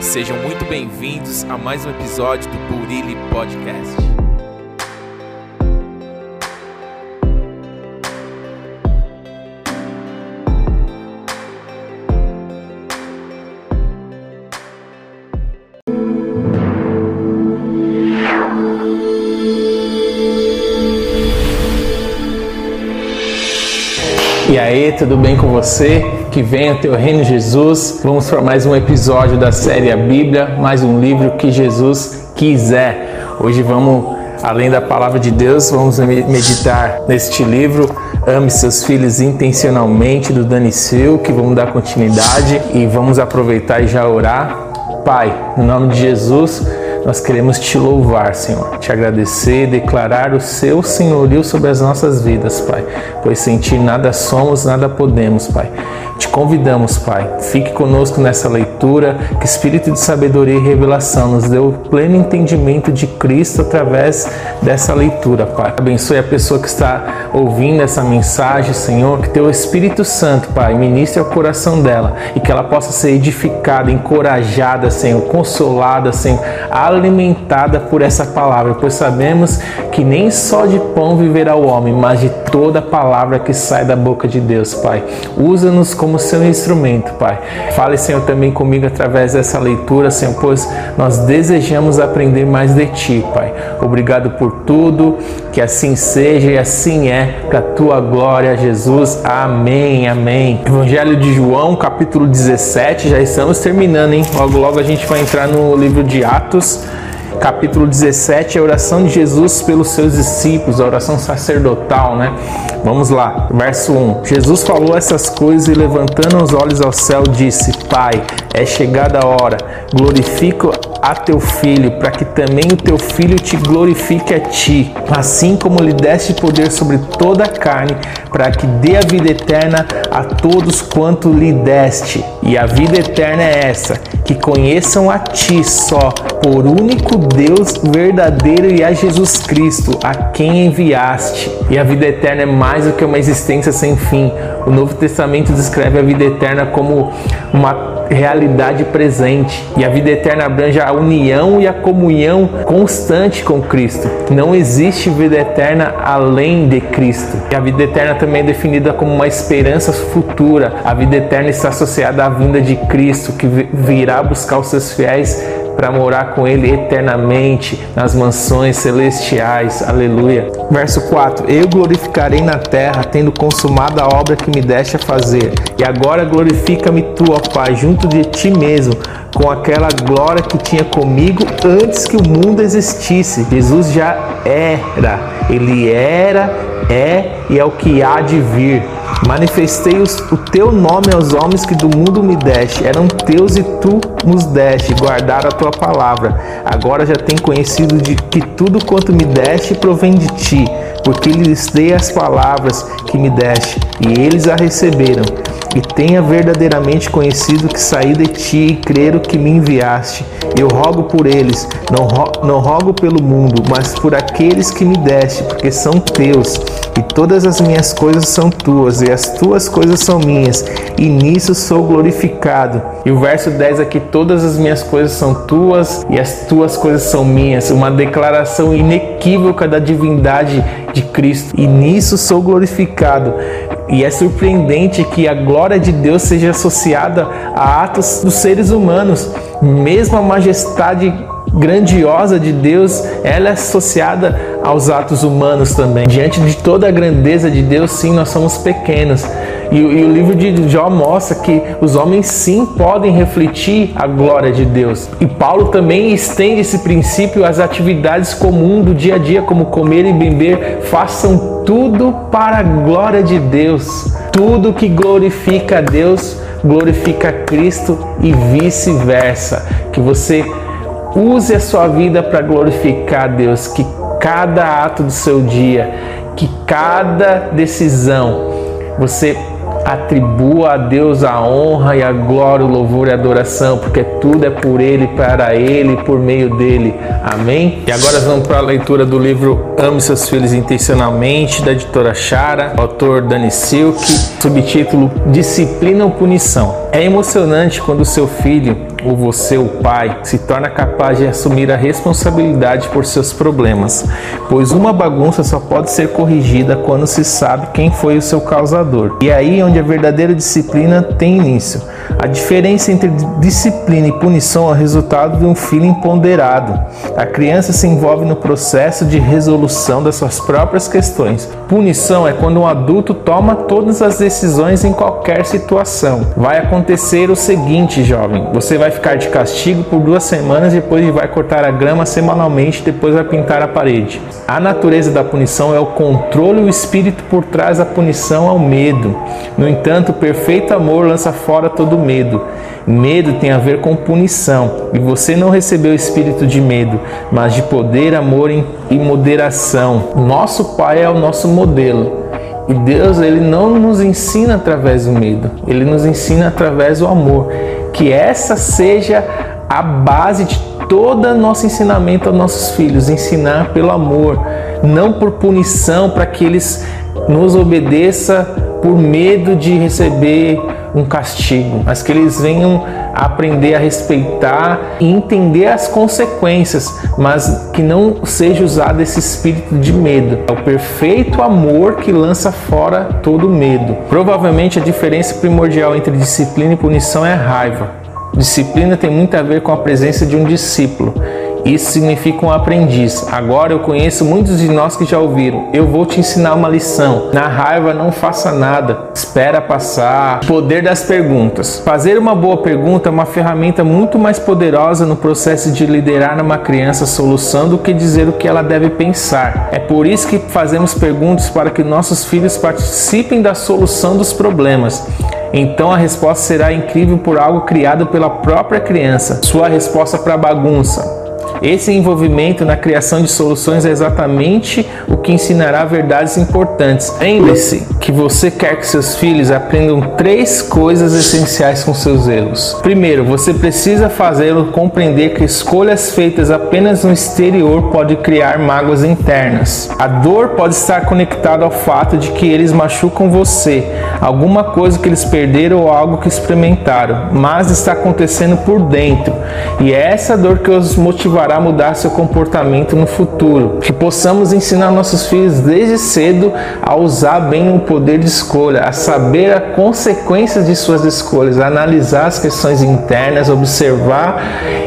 Sejam muito bem-vindos a mais um episódio do Burili Podcast. Tudo bem com você? Que venha teu reino Jesus. Vamos para mais um episódio da série A Bíblia, mais um livro que Jesus quiser. Hoje vamos, além da palavra de Deus, vamos meditar neste livro Ame seus filhos intencionalmente do Dani Sil, que vamos dar continuidade e vamos aproveitar e já orar. Pai, no nome de Jesus, nós queremos te louvar, Senhor, te agradecer, declarar o seu senhorio sobre as nossas vidas, Pai, pois sem ti nada somos, nada podemos, Pai. Te convidamos, Pai, fique conosco nessa leitura, que espírito de sabedoria e revelação nos dê o pleno entendimento de Cristo através dessa leitura, Pai. Abençoe a pessoa que está ouvindo essa mensagem, Senhor, que teu Espírito Santo, Pai, ministre ao coração dela e que ela possa ser edificada, encorajada, Senhor, consolada, Senhor, alimentada por essa palavra, pois sabemos que nem só de pão viverá o homem, mas de toda palavra que sai da boca de Deus, Pai. Usa-nos como seu instrumento, Pai. Fale, Senhor, também comigo através dessa leitura, Senhor, pois nós desejamos aprender mais de Ti, Pai. Obrigado por tudo, que assim seja e assim é, para a Tua glória, Jesus. Amém, amém. Evangelho de João, capítulo 17, já estamos terminando, hein? Logo, logo a gente vai entrar no livro de Atos capítulo 17, a oração de Jesus pelos seus discípulos, a oração sacerdotal, né? Vamos lá, verso 1. Jesus falou essas coisas e levantando os olhos ao céu disse: Pai, é chegada a hora, glorifico a teu filho, para que também o teu filho te glorifique a ti, assim como lhe deste poder sobre toda a carne, para que dê a vida eterna a todos quanto lhe deste. E a vida eterna é essa, que conheçam a ti só, por único Deus verdadeiro e a Jesus Cristo, a quem enviaste. E a vida eterna é mais do que uma existência sem fim. O Novo Testamento descreve a vida eterna como uma realidade presente. E a vida eterna abrange a união e a comunhão constante com Cristo. Não existe vida eterna além de Cristo. E a vida eterna também é definida como uma esperança futura. A vida eterna está associada à vinda de Cristo, que virá buscar os seus fiéis para morar com Ele eternamente nas mansões celestiais. Aleluia. Verso 4: Eu glorificarei na terra, tendo consumado a obra que me deste a fazer. E agora glorifica-me tu, ó Pai, junto de ti mesmo, com aquela glória que tinha comigo antes que o mundo existisse. Jesus já era, ele era, é e é o que há de vir. Manifestei o teu nome aos homens que do mundo me deste, eram teus e tu nos deste, guardaram a tua palavra. Agora já tem conhecido de que tudo quanto me deste provém de ti, porque lhes dei as palavras que me deste, e eles a receberam. E tenha verdadeiramente conhecido que saí de ti e creram que me enviaste. Eu rogo por eles, não, ro não rogo pelo mundo, mas por aqueles que me deste, porque são teus e todas as minhas coisas são tuas, e as tuas coisas são minhas, e nisso sou glorificado. E o verso 10 aqui: todas as minhas coisas são tuas, e as tuas coisas são minhas. Uma declaração inequívoca da divindade de Cristo, e nisso sou glorificado. E é surpreendente que a glória de Deus seja associada a atos dos seres humanos, mesmo a majestade grandiosa de Deus, ela é associada aos atos humanos também. Diante de toda a grandeza de Deus, sim, nós somos pequenos. E, e, o livro de Jó mostra que os homens sim podem refletir a glória de Deus. E Paulo também estende esse princípio às atividades comuns do dia a dia, como comer e beber. Façam tudo para a glória de Deus. Tudo que glorifica a Deus glorifica a Cristo e vice-versa. Que você Use a sua vida para glorificar a Deus, que cada ato do seu dia, que cada decisão você atribua a Deus a honra e a glória, o louvor e a adoração, porque tudo é por Ele, para Ele, por meio dele. Amém? E agora vamos para a leitura do livro Ame Seus Filhos Intencionalmente, da editora Chara, autor Dani Silk, subtítulo Disciplina ou Punição. É emocionante quando seu filho, ou você, o pai, se torna capaz de assumir a responsabilidade por seus problemas, pois uma bagunça só pode ser corrigida quando se sabe quem foi o seu causador. E é aí onde a verdadeira disciplina tem início. A diferença entre disciplina e punição é o resultado de um filho empoderado. A criança se envolve no processo de resolução das suas próprias questões. Punição é quando um adulto toma todas as decisões em qualquer situação. Vai acontecer o seguinte, jovem: você vai ficar de castigo por duas semanas, depois vai cortar a grama semanalmente, depois vai pintar a parede. A natureza da punição é o controle o espírito por trás da punição é o medo. No entanto, o perfeito amor lança fora todo medo. Medo tem a ver com punição, e você não recebeu o espírito de medo, mas de poder, amor e moderação. Nosso Pai é o nosso modelo. E Deus, ele não nos ensina através do medo, ele nos ensina através do amor. Que essa seja a base de todo nosso ensinamento aos nossos filhos, ensinar pelo amor, não por punição para que eles nos obedeçam por medo de receber um castigo, mas que eles venham a aprender a respeitar e entender as consequências, mas que não seja usado esse espírito de medo. É o perfeito amor que lança fora todo medo. Provavelmente a diferença primordial entre disciplina e punição é a raiva. Disciplina tem muito a ver com a presença de um discípulo. Isso significa um aprendiz. Agora eu conheço muitos de nós que já ouviram. Eu vou te ensinar uma lição. Na raiva, não faça nada. Espera passar. Poder das perguntas. Fazer uma boa pergunta é uma ferramenta muito mais poderosa no processo de liderar uma criança a solução do que dizer o que ela deve pensar. É por isso que fazemos perguntas para que nossos filhos participem da solução dos problemas. Então a resposta será incrível por algo criado pela própria criança. Sua resposta para bagunça. Esse envolvimento na criação de soluções é exatamente o que ensinará verdades importantes. Lembre-se que você quer que seus filhos aprendam três coisas essenciais com seus erros. Primeiro, você precisa fazê-lo compreender que escolhas feitas apenas no exterior podem criar mágoas internas. A dor pode estar conectada ao fato de que eles machucam você, alguma coisa que eles perderam ou algo que experimentaram, mas está acontecendo por dentro. E é essa dor que os motivará fará mudar seu comportamento no futuro. Que possamos ensinar nossos filhos desde cedo a usar bem o poder de escolha, a saber as consequências de suas escolhas, a analisar as questões internas, observar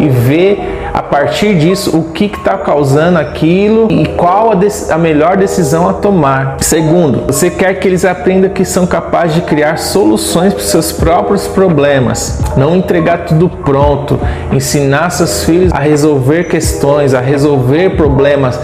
e ver a partir disso o que está causando aquilo e qual a, a, melhor decisão a tomar. Segundo, você quer que eles aprendam que são capazes de criar soluções para seus próprios problemas, não entregar tudo pronto, ensinar seus filhos a resolver questões, a resolver problemas,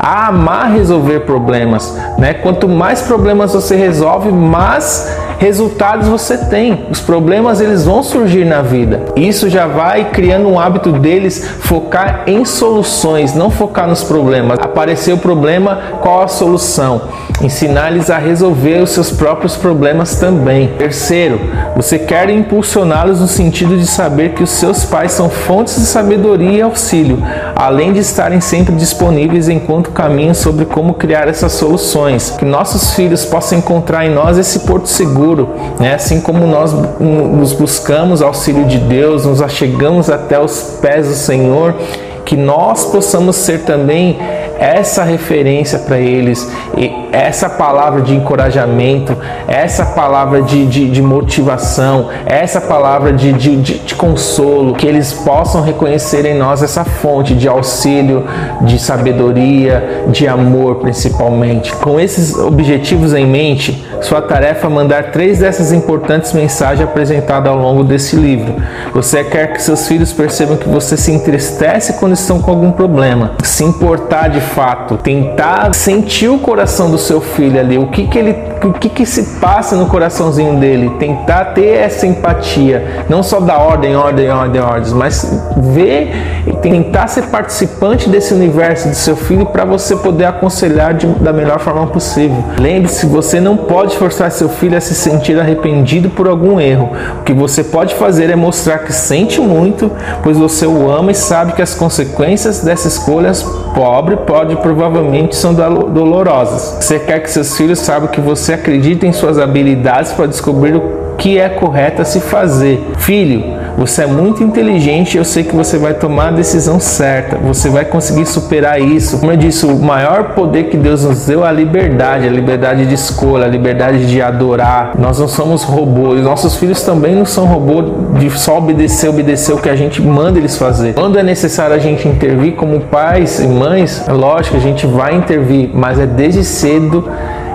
a amar resolver problemas, né? Quanto mais problemas você resolve, mais resultados você tem. Os problemas eles vão surgir na vida. Isso já vai criando um hábito deles focar em soluções, não focar nos problemas. Apareceu o problema, qual a solução? Ensinar-lhes a resolver os seus próprios problemas também. Terceiro, você quer impulsioná-los no sentido de saber que os seus pais são fontes de sabedoria e auxílio, além de estarem sempre disponíveis enquanto caminham sobre como criar essas soluções. Que nossos filhos possam encontrar em nós esse porto seguro né? assim como nós nos buscamos auxílio de Deus, nos achegamos até os pés do Senhor, que nós possamos ser também essa referência para eles, essa palavra de encorajamento, essa palavra de, de, de motivação, essa palavra de, de, de, consolo, que eles possam reconhecer em nós essa fonte de auxílio, de sabedoria, de amor principalmente. Com esses objetivos em mente, sua tarefa é mandar três dessas importantes mensagens apresentadas ao longo desse livro. Você quer que seus filhos percebam que você se entristece quando estão com algum problema, se importar de fato, tentar sentir o coração do seu filho ali, o que que ele, o que que se passa no coraçãozinho dele, tentar ter essa empatia, não só da ordem, ordem, ordem, ordens, mas ver e tentar ser participante desse universo do seu filho para você poder aconselhar de, da melhor forma possível. Lembre-se, você não pode forçar seu filho a se sentir arrependido por algum erro. O que você pode fazer é mostrar que sente muito, pois você o ama e sabe que as consequências dessas escolhas pobre pode provavelmente são dolorosas. Você quer que seus filhos saibam que você acredita em suas habilidades para descobrir o que é correto a se fazer. Filho, você é muito inteligente, eu sei que você vai tomar a decisão certa, você vai conseguir superar isso. Como eu disse, o maior poder que Deus nos deu é a liberdade, a liberdade de escolha, a liberdade de adorar. Nós não somos robôs, nossos filhos também não são robôs de só obedecer, obedecer o que a gente manda eles fazer. Quando é necessário a gente intervir como pais e mães, é lógico, a gente vai intervir, mas é desde cedo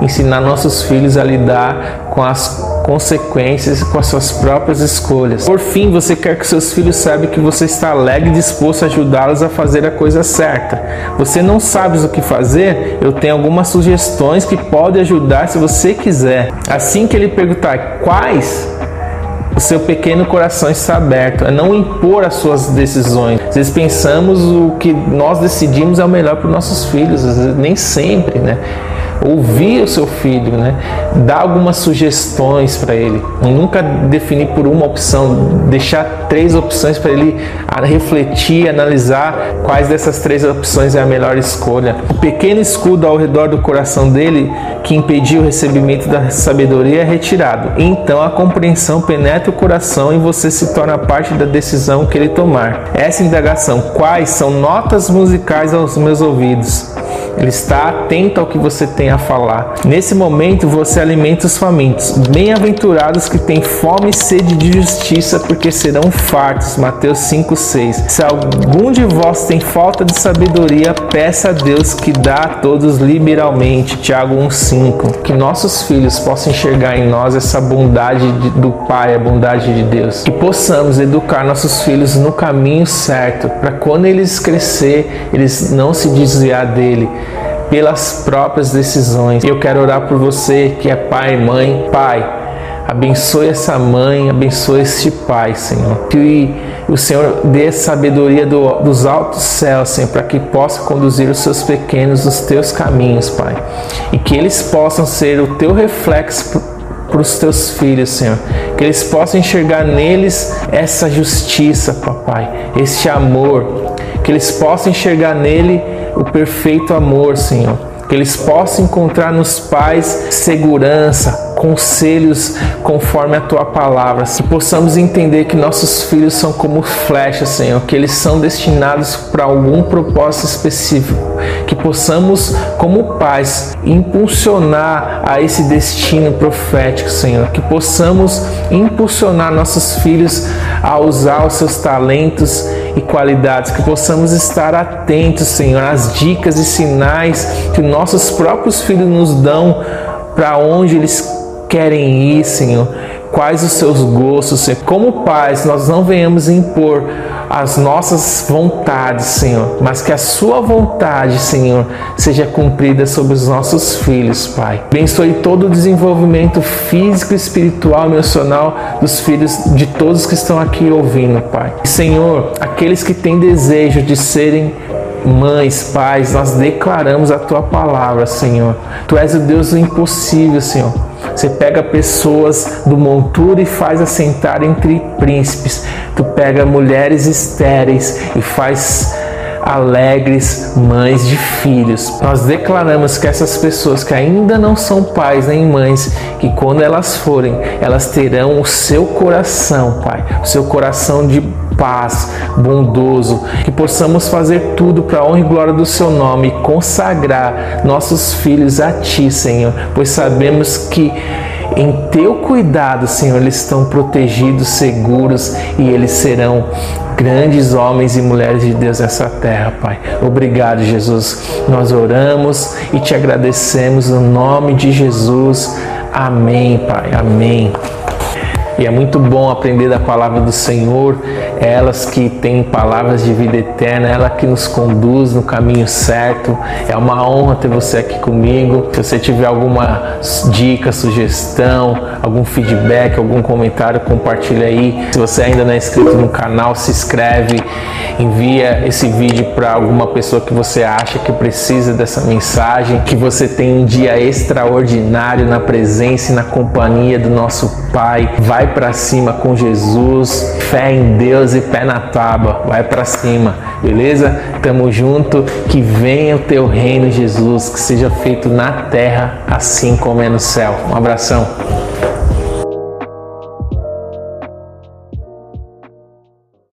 ensinar nossos filhos a lidar com as consequências com as suas próprias escolhas. Por fim, você quer que seus filhos saibam que você está alegre e disposto a ajudá-los a fazer a coisa certa. Você não sabe o que fazer? Eu tenho algumas sugestões que podem ajudar se você quiser. Assim que ele perguntar quais, o seu pequeno coração está aberto, é não impor as suas decisões. Às vezes pensamos o que nós decidimos é o melhor para os nossos filhos, vezes nem sempre, né? Ouvir o seu filho, né? dar algumas sugestões para ele, nunca definir por uma opção, deixar três opções para ele refletir, analisar quais dessas três opções é a melhor escolha. O pequeno escudo ao redor do coração dele que impedia o recebimento da sabedoria é retirado. Então a compreensão penetra o coração e você se torna parte da decisão que ele tomar. Essa indagação, quais são notas musicais aos meus ouvidos? Ele está atento ao que você tem a falar. Nesse momento você alimenta os famintos. Bem-aventurados que têm fome e sede de justiça, porque serão fartos. Mateus 5:6. Se algum de vós tem falta de sabedoria, peça a Deus que dá a todos liberalmente. Tiago 1:5. Que nossos filhos possam enxergar em nós essa bondade do Pai, a bondade de Deus. Que possamos educar nossos filhos no caminho certo, para quando eles crescer, eles não se desviar dele pelas próprias decisões. Eu quero orar por você que é pai mãe. Pai, abençoe essa mãe, abençoe este pai, Senhor. Que o Senhor dê sabedoria do, dos altos céus, Senhor, para que possa conduzir os seus pequenos nos teus caminhos, Pai. E que eles possam ser o teu reflexo para os teus filhos, Senhor. Que eles possam enxergar neles essa justiça, papai, este amor. Que eles possam enxergar nele o perfeito amor, Senhor. Que eles possam encontrar nos pais segurança, conselhos conforme a tua palavra. Que possamos entender que nossos filhos são como flechas, Senhor, que eles são destinados para algum propósito específico. Que possamos, como pais, impulsionar a esse destino profético, Senhor. Que possamos impulsionar nossos filhos a usar os seus talentos e qualidades, que possamos estar atentos, Senhor, às dicas e sinais que nossos próprios filhos nos dão para onde eles querem ir, Senhor. Quais os seus gostos, Senhor. Como pais, nós não venhamos impor as nossas vontades, Senhor, mas que a Sua vontade, Senhor, seja cumprida sobre os nossos filhos, Pai. Abençoe todo o desenvolvimento físico, espiritual, emocional dos filhos de todos que estão aqui ouvindo, Pai. Senhor, aqueles que têm desejo de serem mães, pais, nós declaramos a tua palavra, Senhor. Tu és o Deus do impossível, Senhor. Você pega pessoas do monturo e faz assentar entre príncipes. Tu pega mulheres estéreis e faz alegres mães de filhos. Nós declaramos que essas pessoas que ainda não são pais nem mães, que quando elas forem, elas terão o seu coração, Pai, o seu coração de paz, bondoso, que possamos fazer tudo para a honra e glória do seu nome consagrar nossos filhos a ti, Senhor, pois sabemos que em teu cuidado, Senhor, eles estão protegidos, seguros e eles serão grandes homens e mulheres de Deus nessa terra, Pai. Obrigado, Jesus. Nós oramos e te agradecemos no nome de Jesus. Amém, Pai. Amém. E é muito bom aprender da palavra do Senhor, elas que têm palavras de vida eterna, ela que nos conduz no caminho certo. É uma honra ter você aqui comigo. Se você tiver alguma dica, sugestão, algum feedback, algum comentário, compartilha aí. Se você ainda não é inscrito no canal, se inscreve, envia esse vídeo para alguma pessoa que você acha que precisa dessa mensagem, que você tem um dia extraordinário na presença e na companhia do nosso Pai. Vai para cima com Jesus, fé em Deus e pé na tábua. Vai para cima, beleza? Tamo junto. Que venha o teu reino, Jesus, que seja feito na terra assim como é no céu. Um abração.